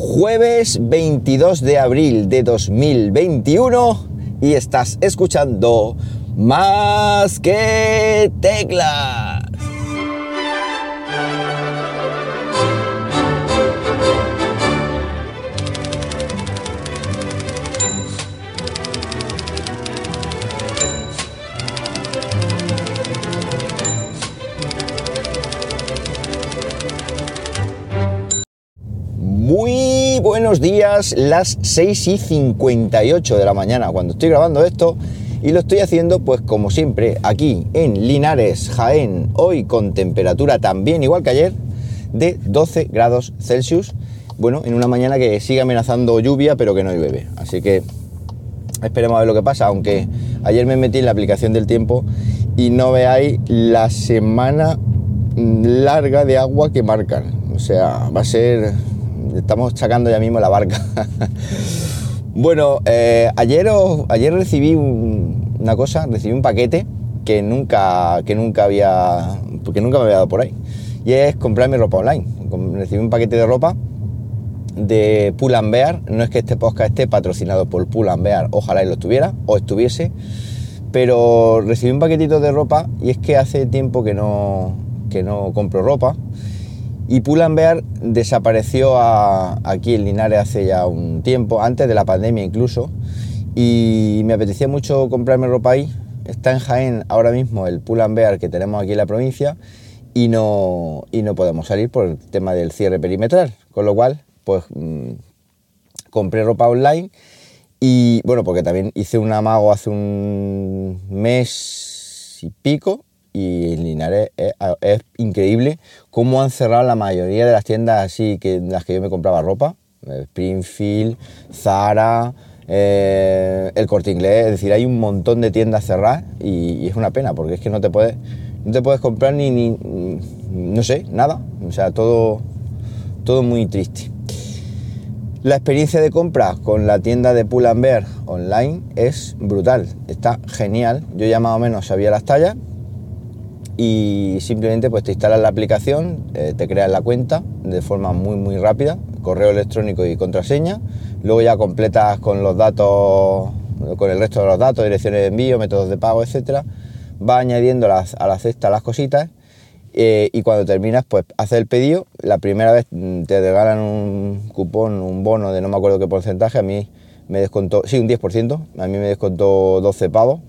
Jueves 22 de abril de 2021 y estás escuchando más que teclas. Buenos días, las 6 y 58 de la mañana cuando estoy grabando esto y lo estoy haciendo pues como siempre aquí en Linares, Jaén, hoy con temperatura también igual que ayer de 12 grados Celsius, bueno, en una mañana que sigue amenazando lluvia pero que no llueve, así que esperemos a ver lo que pasa, aunque ayer me metí en la aplicación del tiempo y no veáis la semana larga de agua que marcan, o sea, va a ser estamos sacando ya mismo la barca. bueno, eh, ayer, ayer recibí una cosa, recibí un paquete que nunca, que nunca había, porque nunca me había dado por ahí. Y es comprar mi ropa online. Recibí un paquete de ropa de Pull and Bear. No es que este podcast esté patrocinado por Pull and Bear, ojalá y lo estuviera, o estuviese. Pero recibí un paquetito de ropa y es que hace tiempo que no, que no compro ropa. Y Pull&Bear desapareció aquí en Linares hace ya un tiempo, antes de la pandemia incluso, y me apetecía mucho comprarme ropa ahí. Está en Jaén ahora mismo el Pull&Bear que tenemos aquí en la provincia y no, y no podemos salir por el tema del cierre perimetral, con lo cual pues mmm, compré ropa online y bueno, porque también hice un amago hace un mes y pico y en Linares es, increíble cómo han cerrado la mayoría de las tiendas así que las que yo me compraba ropa. Eh, Springfield, Zara, eh, el Corte Inglés, es decir, hay un montón de tiendas cerradas y, es una pena porque es que no te puedes, no te puedes comprar ni, ni, no sé, nada. O sea, todo, todo muy triste. La experiencia de compra con la tienda de Pull Bear online es brutal, está genial. Yo ya más o menos sabía las tallas y simplemente pues te instalas la aplicación, eh, te creas la cuenta de forma muy muy rápida, correo electrónico y contraseña, luego ya completas con los datos, con el resto de los datos, direcciones de envío, métodos de pago, etcétera, va añadiendo a la cesta las cositas eh, y cuando terminas pues haces el pedido, la primera vez te regalan un cupón, un bono de no me acuerdo qué porcentaje, a mí me descontó, sí, un 10%, a mí me descontó 12 pavos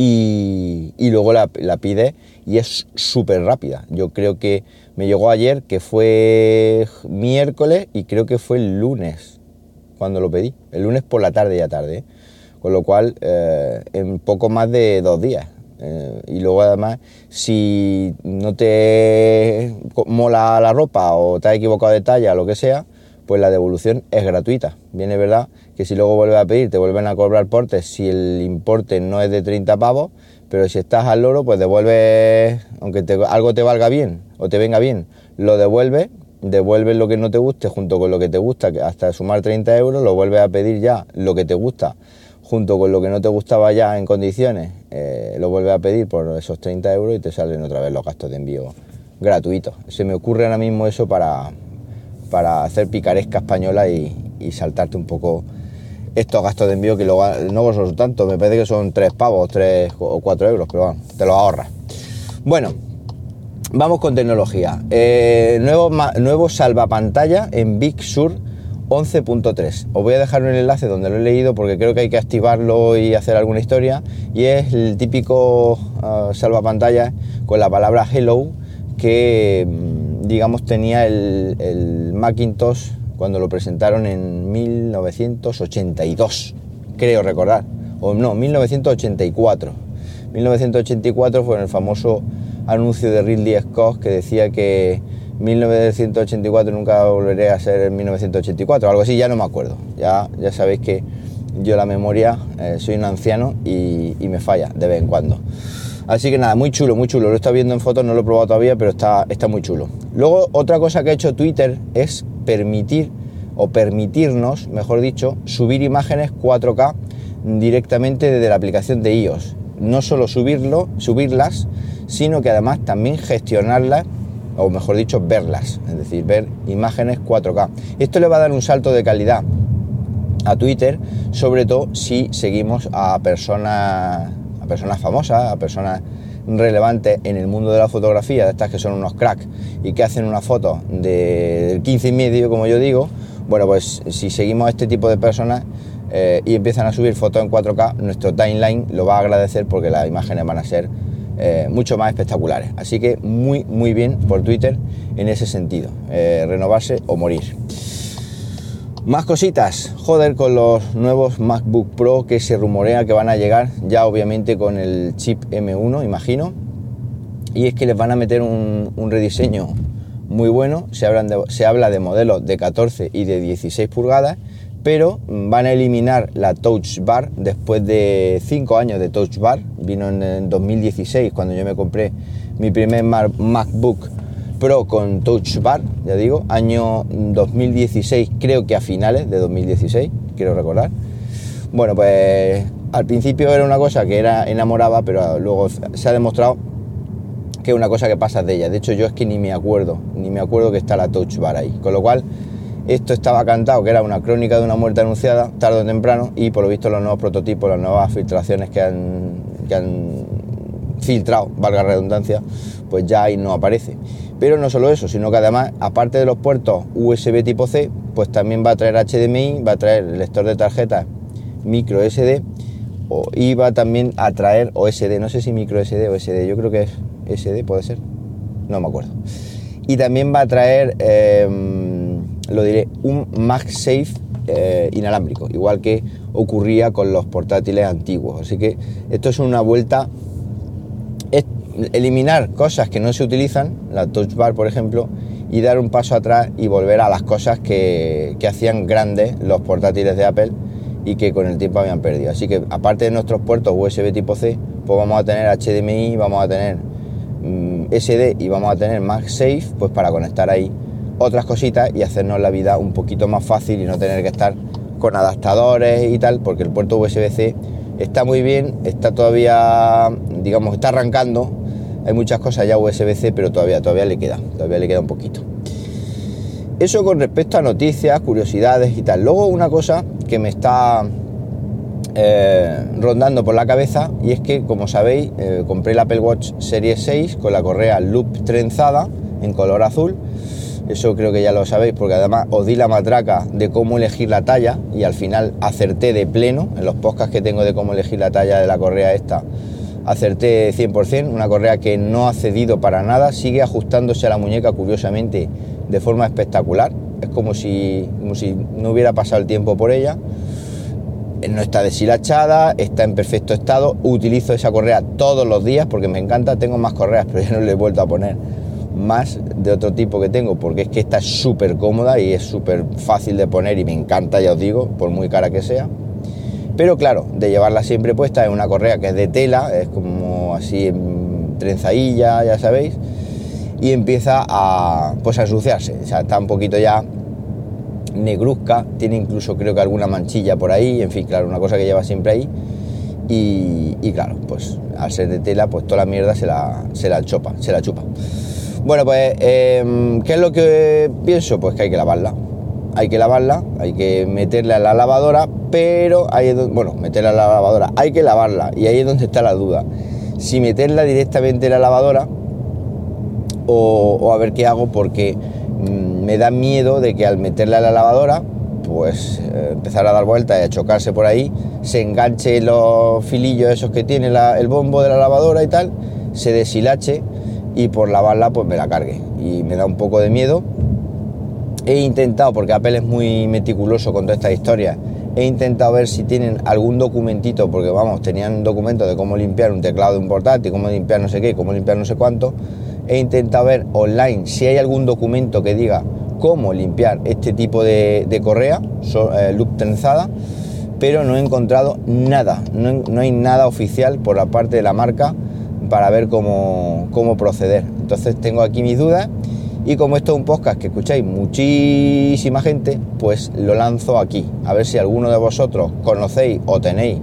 y, luego la, pide y es súper rápida. Yo creo que me llegó ayer, que fue miércoles y creo que fue el lunes cuando lo pedí. El lunes por la tarde ya tarde. ¿eh? Con lo cual, eh, en poco más de dos días. Eh, y luego además, si no te mola la ropa o te has equivocado de talla lo que sea, pues la devolución es gratuita. Viene verdad que si luego vuelves a pedir te vuelven a cobrar portes si el importe no es de 30 pavos, pero si estás al loro pues devuelves, aunque te, algo te valga bien o te venga bien, lo devuelves, devuelves lo que no te guste junto con lo que te gusta, que hasta sumar 30 euros, lo vuelves a pedir ya lo que te gusta junto con lo que no te gustaba ya en condiciones, eh, lo vuelves a pedir por esos 30 euros y te salen otra vez los gastos de envío gratuitos. Se me ocurre ahora mismo eso para, para hacer picaresca española y, y, saltarte un poco estos gastos de envío que luego no son tanto, me parece que son 3 pavos, 3 o 4 euros, pero bueno, te los ahorras. Bueno, vamos con tecnología. Eh, nuevo, salvapantalla en Big Sur 11.3. Os voy a dejar un enlace donde lo he leído porque creo que hay que activarlo y hacer alguna historia. Y es el típico uh, salvapantalla con la palabra hello que digamos, tenía el, el, Macintosh cuando lo presentaron en 1982, creo recordar, o no, 1984. 1984 fue el famoso anuncio de Ridley Scott que decía que 1984 nunca volveré a ser en 1984, algo así, ya no me acuerdo. Ya, ya sabéis que yo la memoria, eh, soy un anciano y, me falla de vez en cuando. Así que nada, muy chulo, muy chulo. Lo he viendo en fotos, no lo he probado todavía, pero está, está muy chulo. Luego, otra cosa que ha hecho Twitter es permitir, o permitirnos, mejor dicho, subir imágenes 4K directamente desde la aplicación de iOS. No solo subirlo, subirlas, sino que además también gestionarlas o mejor dicho, verlas, es decir, ver imágenes 4K. Esto le va a dar un salto de calidad a Twitter, sobre todo si seguimos a personas, a personas famosas, a personas relevantes en el mundo de la fotografía, de estas que son unos cracks y que hacen una foto de 15 y medio, como yo digo, bueno, pues si seguimos a este tipo de personas eh, y empiezan a subir fotos en 4K, nuestro timeline lo va a agradecer porque las imágenes van a ser eh, mucho más espectaculares. Así que muy, muy bien por Twitter en ese sentido. Eh, renovarse o morir. Más cositas, joder, con los nuevos MacBook Pro que se rumorea que van a llegar, ya obviamente con el chip M1, imagino. Y es que les van a meter un, rediseño muy bueno. Se, se habla de modelos de 14 y de 16 pulgadas pero van a eliminar la Touch Bar después de 5 años de Touch Bar. Vino en 2016 cuando yo me compré mi primer MacBook Pro con Touch Bar, ya digo, año 2016, creo que a finales de 2016, quiero recordar. Bueno, pues al principio era una cosa que era enamoraba, pero luego se ha demostrado que es una cosa que pasa de ella. De hecho, yo es que ni me acuerdo, ni me acuerdo que está la Touch Bar ahí. Con lo cual, esto estaba cantado, que era una crónica de una muerte anunciada, tarde o temprano, y por lo visto los nuevos prototipos, las nuevas filtraciones que han, han filtrado, valga redundancia, pues ya ahí no aparece. Pero no solo eso, sino que además, aparte de los puertos USB tipo C, pues también va a traer HDMI, va a traer el lector de tarjetas micro SD y va también a traer OSD, no sé si micro SD o SD, yo creo que es SD, puede ser, no me acuerdo. Y también va a traer... Em, lo diré, un MagSafe eh, inalámbrico, igual que ocurría con los portátiles antiguos. Así que esto es una vuelta, eliminar cosas que no se utilizan, la Touch Bar por ejemplo, y dar un paso atrás y volver a las cosas que, hacían grandes los portátiles de Apple y que con el tiempo habían perdido. Así que aparte de nuestros puertos USB tipo C, pues vamos a tener HDMI, vamos a tener mm, SD y vamos a tener MagSafe, pues para conectar ahí otras cositas y hacernos la vida un poquito más fácil y no tener que estar con adaptadores y tal, porque el puerto USB-C está muy bien, está todavía, digamos, está arrancando. Hay muchas cosas ya USB-C, pero todavía, todavía le queda, todavía le queda un poquito. Eso con respecto a noticias, curiosidades y tal. Luego una cosa que me está eh, rondando por la cabeza y es que, como sabéis, eh, compré el Apple Watch Series 6 con la correa loop trenzada en color azul eso creo que ya lo sabéis porque además os di la matraca de cómo elegir la talla y al final acerté de pleno en los podcasts que tengo de cómo elegir la talla de la correa esta. Acerté 100%, una correa que no ha cedido para nada, sigue ajustándose a la muñeca curiosamente de forma espectacular. Es como si, como si no hubiera pasado el tiempo por ella. No está deshilachada, está en perfecto estado. Utilizo esa correa todos los días porque me encanta. Tengo más correas, pero ya no le he vuelto a poner más de otro tipo que tengo, porque es que esta es súper cómoda y es súper fácil de poner y me encanta, ya os digo, por muy cara que sea. Pero claro, de llevarla siempre puesta es una correa que es de tela, es como así en trenzadilla, ya sabéis, y empieza a, pues a ensuciarse, o sea, está un poquito ya negruzca, tiene incluso creo que alguna manchilla por ahí, en fin, claro, una cosa que lleva siempre ahí. Y, claro, pues al ser de tela, pues toda la mierda se la, se la chopa, se la chupa. Bueno, pues, em, ¿qué es lo que pienso? Pues que hay que lavarla. Hay que lavarla, hay que meterla a la lavadora, pero ahí bueno, meterla a la lavadora, hay que lavarla, y ahí es donde está la duda. Si meterla directamente en la lavadora, o, a ver qué hago, porque mm, me da miedo de que al meterla a la lavadora, pues eh, empezar a dar vueltas y a chocarse por ahí, se enganche los filillos esos que tiene el bombo de la lavadora y tal, se deshilache y por lavarla pues me la cargue. Y me da un poco de miedo. He intentado, porque Apple es muy meticuloso con toda esta historia, he intentado ver si tienen algún documentito, porque vamos, tenían documentos de cómo limpiar un teclado de un portátil, cómo limpiar no sé qué, cómo limpiar no sé cuánto. He intentado ver online si hay algún documento que diga cómo limpiar este tipo de, correa, eh, loop trenzada, pero no he encontrado nada, no, no hay nada oficial por la parte de la marca para ver cómo, proceder. Entonces tengo aquí mis dudas y como esto es un podcast que escucháis muchísima gente, pues lo lanzo aquí. A ver si alguno de vosotros conocéis o tenéis,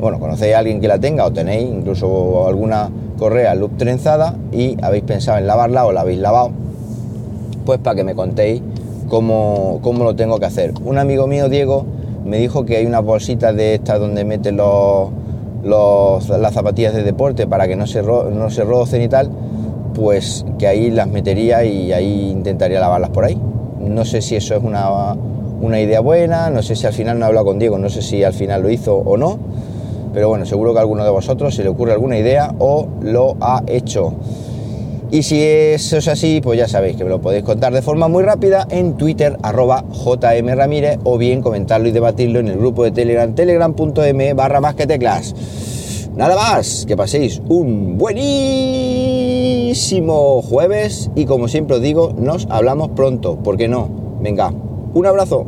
bueno, conocéis a alguien que la tenga o tenéis incluso alguna correa loop trenzada y habéis pensado en lavarla o la habéis lavado, pues para que me contéis cómo, cómo lo tengo que hacer. Un amigo mío, Diego, me dijo que hay unas bolsitas de estas donde meten los, los, las zapatillas de deporte para que no se, no se rocen y tal, pues que ahí las metería y ahí intentaría lavarlas por ahí. No sé si eso es una, una idea buena, no sé si al final no he hablado con Diego, no sé si al final lo hizo o no, pero bueno, seguro que a alguno de vosotros se le ocurre alguna idea o lo ha hecho. Y si eso es así, pues ya sabéis que me lo podéis contar de forma muy rápida en Twitter, arroba jmramírez, o bien comentarlo y debatirlo en el grupo de Telegram, telegram.m barra más que teclas. Nada más, que paséis un buenísimo jueves y como siempre os digo, nos hablamos pronto, ¿por qué no? Venga, un abrazo.